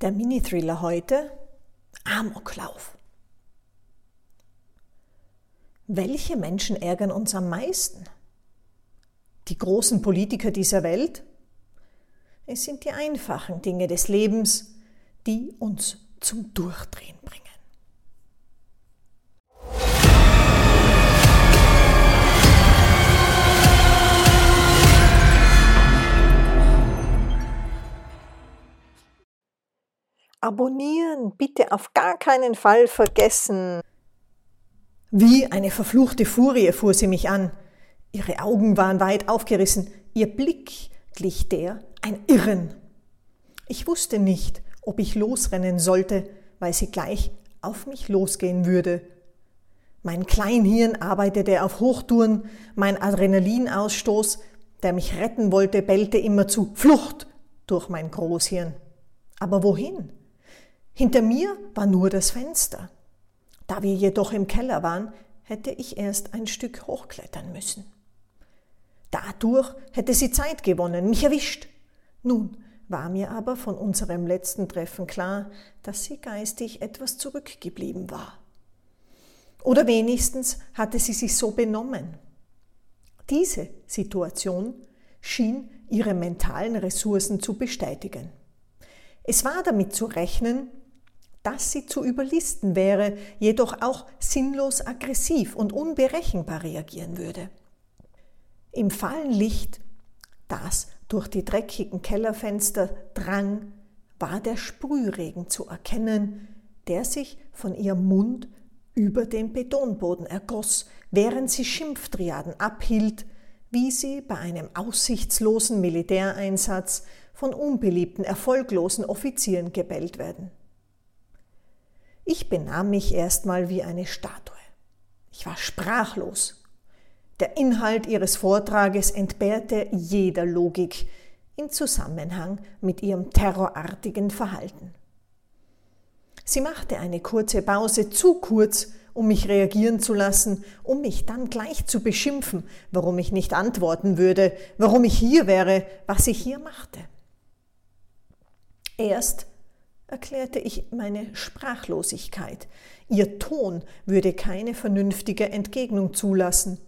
Der Mini-Thriller heute Amoklauf. Welche Menschen ärgern uns am meisten? Die großen Politiker dieser Welt? Es sind die einfachen Dinge des Lebens, die uns zum Durchdrehen bringen. Abonnieren bitte auf gar keinen Fall vergessen. Wie eine verfluchte Furie fuhr sie mich an. Ihre Augen waren weit aufgerissen, ihr Blick glich der ein Irren. Ich wusste nicht, ob ich losrennen sollte, weil sie gleich auf mich losgehen würde. Mein Kleinhirn arbeitete auf Hochtouren, mein Adrenalinausstoß, der mich retten wollte, bellte immerzu Flucht durch mein Großhirn. Aber wohin? Hinter mir war nur das Fenster. Da wir jedoch im Keller waren, hätte ich erst ein Stück hochklettern müssen. Dadurch hätte sie Zeit gewonnen, mich erwischt. Nun war mir aber von unserem letzten Treffen klar, dass sie geistig etwas zurückgeblieben war. Oder wenigstens hatte sie sich so benommen. Diese Situation schien ihre mentalen Ressourcen zu bestätigen. Es war damit zu rechnen, dass sie zu überlisten wäre, jedoch auch sinnlos aggressiv und unberechenbar reagieren würde. Im Fallenlicht, das durch die dreckigen Kellerfenster drang, war der Sprühregen zu erkennen, der sich von ihrem Mund über den Betonboden ergoss, während sie Schimpftriaden abhielt, wie sie bei einem aussichtslosen Militäreinsatz von unbeliebten, erfolglosen Offizieren gebellt werden. Ich benahm mich erstmal wie eine Statue. Ich war sprachlos. Der Inhalt ihres Vortrages entbehrte jeder Logik in Zusammenhang mit ihrem terrorartigen Verhalten. Sie machte eine kurze Pause, zu kurz, um mich reagieren zu lassen, um mich dann gleich zu beschimpfen, warum ich nicht antworten würde, warum ich hier wäre, was ich hier machte. Erst erklärte ich meine Sprachlosigkeit. Ihr Ton würde keine vernünftige Entgegnung zulassen.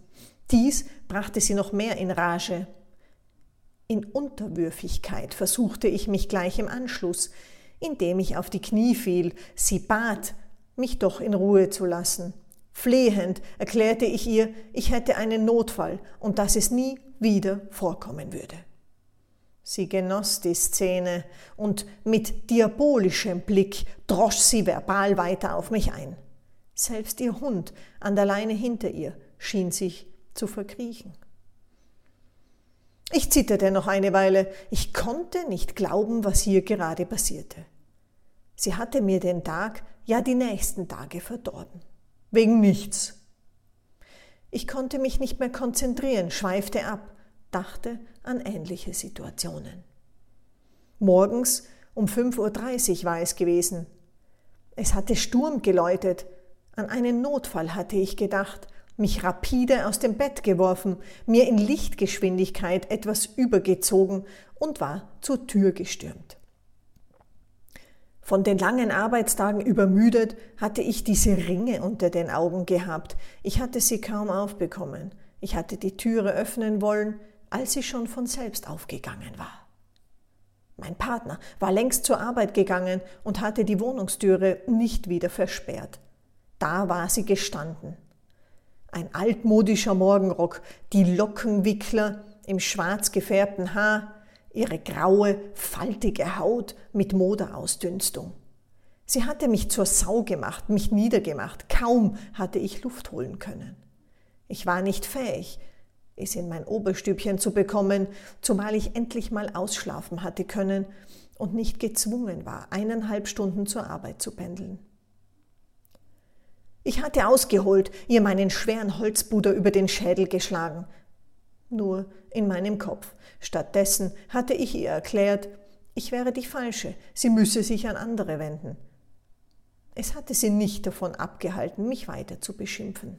Dies brachte sie noch mehr in Rage. In Unterwürfigkeit versuchte ich mich gleich im Anschluss, indem ich auf die Knie fiel, sie bat, mich doch in Ruhe zu lassen. Flehend erklärte ich ihr, ich hätte einen Notfall und dass es nie wieder vorkommen würde. Sie genoss die Szene und mit diabolischem Blick drosch sie verbal weiter auf mich ein. Selbst ihr Hund an der Leine hinter ihr schien sich zu verkriechen. Ich zitterte noch eine Weile. Ich konnte nicht glauben, was hier gerade passierte. Sie hatte mir den Tag, ja die nächsten Tage verdorben. Wegen nichts. Ich konnte mich nicht mehr konzentrieren, schweifte ab dachte an ähnliche Situationen. Morgens um 5.30 Uhr war es gewesen. Es hatte Sturm geläutet. An einen Notfall hatte ich gedacht, mich rapide aus dem Bett geworfen, mir in Lichtgeschwindigkeit etwas übergezogen und war zur Tür gestürmt. Von den langen Arbeitstagen übermüdet hatte ich diese Ringe unter den Augen gehabt. Ich hatte sie kaum aufbekommen. Ich hatte die Türe öffnen wollen, als sie schon von selbst aufgegangen war. Mein Partner war längst zur Arbeit gegangen und hatte die Wohnungstüre nicht wieder versperrt. Da war sie gestanden. Ein altmodischer Morgenrock, die Lockenwickler im schwarz gefärbten Haar, ihre graue, faltige Haut mit Moderausdünstung. Sie hatte mich zur Sau gemacht, mich niedergemacht. Kaum hatte ich Luft holen können. Ich war nicht fähig, es in mein Oberstübchen zu bekommen, zumal ich endlich mal ausschlafen hatte können und nicht gezwungen war, eineinhalb Stunden zur Arbeit zu pendeln. Ich hatte ausgeholt, ihr meinen schweren Holzbuder über den Schädel geschlagen. Nur in meinem Kopf. Stattdessen hatte ich ihr erklärt, ich wäre die Falsche, sie müsse sich an andere wenden. Es hatte sie nicht davon abgehalten, mich weiter zu beschimpfen.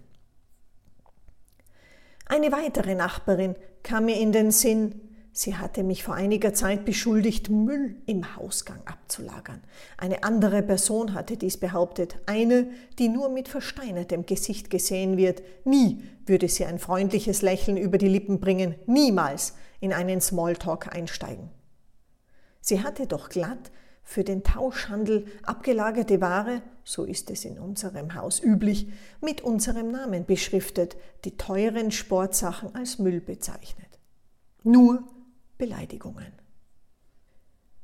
Eine weitere Nachbarin kam mir in den Sinn. Sie hatte mich vor einiger Zeit beschuldigt, Müll im Hausgang abzulagern. Eine andere Person hatte dies behauptet, eine, die nur mit versteinertem Gesicht gesehen wird. Nie würde sie ein freundliches Lächeln über die Lippen bringen, niemals in einen Smalltalk einsteigen. Sie hatte doch glatt für den Tauschhandel abgelagerte Ware, so ist es in unserem Haus üblich, mit unserem Namen beschriftet, die teuren Sportsachen als Müll bezeichnet. Nur Beleidigungen.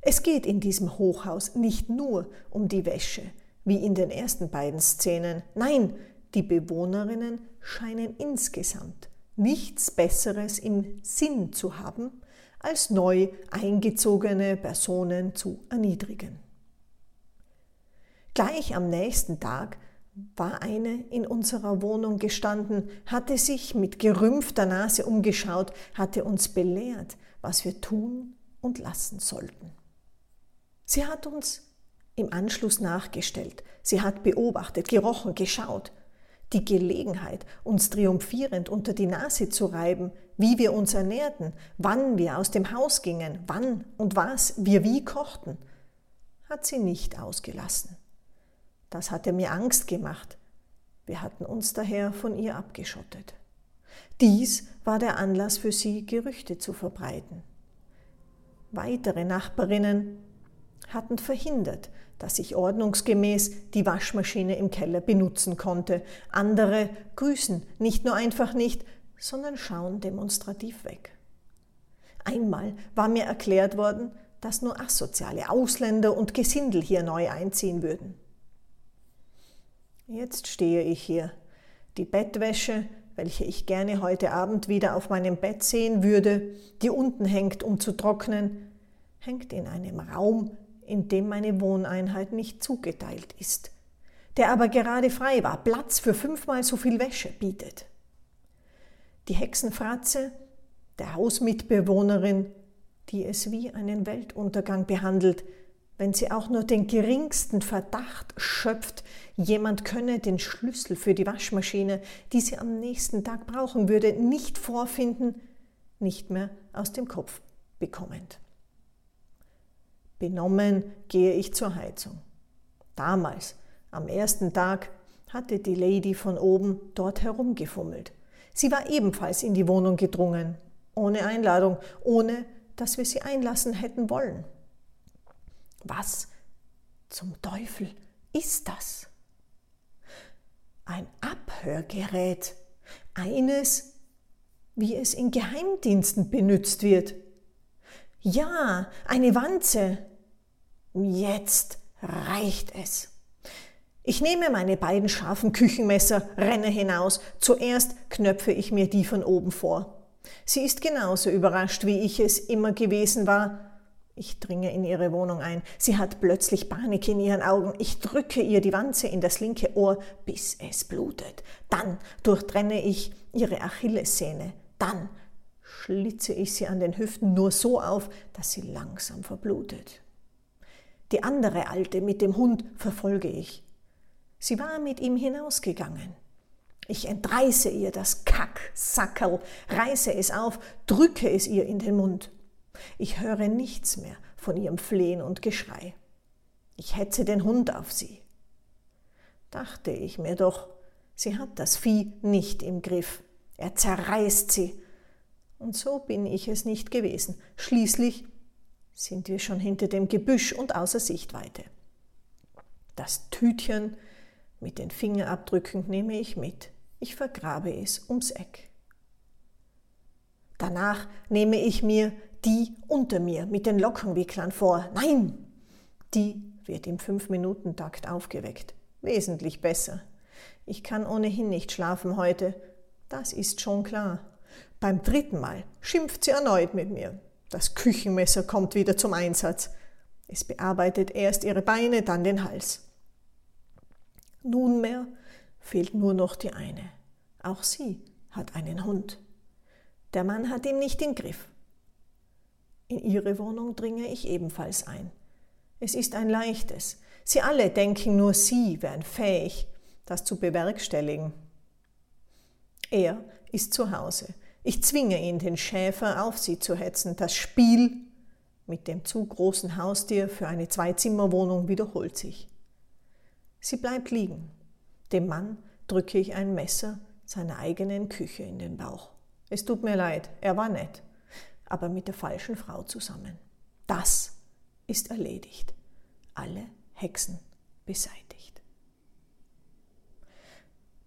Es geht in diesem Hochhaus nicht nur um die Wäsche, wie in den ersten beiden Szenen. Nein, die Bewohnerinnen scheinen insgesamt nichts Besseres im Sinn zu haben, als neu eingezogene Personen zu erniedrigen. Gleich am nächsten Tag war eine in unserer Wohnung gestanden, hatte sich mit gerümpfter Nase umgeschaut, hatte uns belehrt, was wir tun und lassen sollten. Sie hat uns im Anschluss nachgestellt, sie hat beobachtet, gerochen, geschaut. Die Gelegenheit, uns triumphierend unter die Nase zu reiben, wie wir uns ernährten, wann wir aus dem Haus gingen, wann und was wir wie kochten, hat sie nicht ausgelassen. Das hatte mir Angst gemacht. Wir hatten uns daher von ihr abgeschottet. Dies war der Anlass für sie, Gerüchte zu verbreiten. Weitere Nachbarinnen hatten verhindert, dass ich ordnungsgemäß die Waschmaschine im Keller benutzen konnte. Andere grüßen nicht nur einfach nicht, sondern schauen demonstrativ weg. Einmal war mir erklärt worden, dass nur asoziale Ausländer und Gesindel hier neu einziehen würden. Jetzt stehe ich hier. Die Bettwäsche, welche ich gerne heute Abend wieder auf meinem Bett sehen würde, die unten hängt, um zu trocknen, hängt in einem Raum, in dem meine Wohneinheit nicht zugeteilt ist, der aber gerade frei war, Platz für fünfmal so viel Wäsche bietet. Die Hexenfratze, der Hausmitbewohnerin, die es wie einen Weltuntergang behandelt, wenn sie auch nur den geringsten Verdacht schöpft, jemand könne den Schlüssel für die Waschmaschine, die sie am nächsten Tag brauchen würde, nicht vorfinden, nicht mehr aus dem Kopf bekommend. Benommen gehe ich zur Heizung. Damals, am ersten Tag, hatte die Lady von oben dort herumgefummelt. Sie war ebenfalls in die Wohnung gedrungen, ohne Einladung, ohne dass wir sie einlassen hätten wollen. Was zum Teufel ist das? Ein Abhörgerät, eines, wie es in Geheimdiensten benutzt wird. Ja, eine Wanze. Jetzt reicht es. Ich nehme meine beiden scharfen Küchenmesser, renne hinaus. Zuerst knöpfe ich mir die von oben vor. Sie ist genauso überrascht, wie ich es immer gewesen war. Ich dringe in ihre Wohnung ein. Sie hat plötzlich Panik in ihren Augen. Ich drücke ihr die Wanze in das linke Ohr, bis es blutet. Dann durchtrenne ich ihre Achillessehne. Dann schlitze ich sie an den Hüften nur so auf, dass sie langsam verblutet. Die andere Alte mit dem Hund verfolge ich. Sie war mit ihm hinausgegangen. Ich entreiße ihr das Kacksackerl, reiße es auf, drücke es ihr in den Mund. Ich höre nichts mehr von ihrem Flehen und Geschrei. Ich hetze den Hund auf sie. Dachte ich mir doch, sie hat das Vieh nicht im Griff. Er zerreißt sie. Und so bin ich es nicht gewesen. Schließlich sind wir schon hinter dem Gebüsch und außer Sichtweite. Das Tütchen mit den Fingerabdrücken nehme ich mit. Ich vergrabe es ums Eck. Danach nehme ich mir die unter mir mit den Lockenwicklern vor. Nein, die wird im Fünf-Minuten-Takt aufgeweckt. Wesentlich besser. Ich kann ohnehin nicht schlafen heute. Das ist schon klar. Beim dritten Mal schimpft sie erneut mit mir. Das Küchenmesser kommt wieder zum Einsatz. Es bearbeitet erst ihre Beine, dann den Hals. Nunmehr fehlt nur noch die eine. Auch sie hat einen Hund. Der Mann hat ihn nicht im Griff. In ihre Wohnung dringe ich ebenfalls ein. Es ist ein leichtes. Sie alle denken, nur sie wären fähig, das zu bewerkstelligen. Er ist zu Hause. Ich zwinge ihn, den Schäfer auf sie zu hetzen. Das Spiel mit dem zu großen Haustier für eine Zweizimmerwohnung wiederholt sich. Sie bleibt liegen. Dem Mann drücke ich ein Messer seiner eigenen Küche in den Bauch. Es tut mir leid, er war nett, aber mit der falschen Frau zusammen. Das ist erledigt. Alle Hexen beseitigt.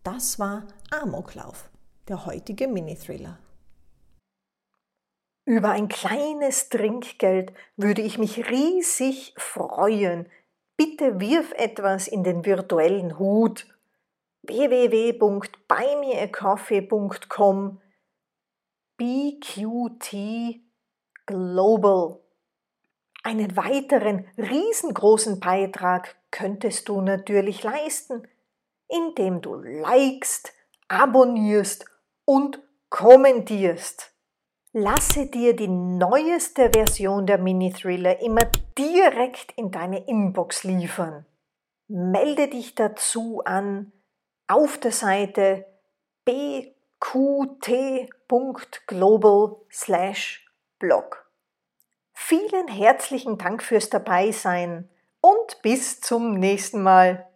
Das war Amoklauf, der heutige Mini-Thriller. Über ein kleines Trinkgeld würde ich mich riesig freuen. Bitte wirf etwas in den virtuellen Hut. www.buymeacoffee.com BQT Global. Einen weiteren riesengroßen Beitrag könntest du natürlich leisten, indem du likest, abonnierst und kommentierst. Lasse dir die neueste Version der Mini-Thriller immer direkt in deine Inbox liefern. Melde dich dazu an auf der Seite bqt.global/blog. Vielen herzlichen Dank fürs Dabeisein und bis zum nächsten Mal.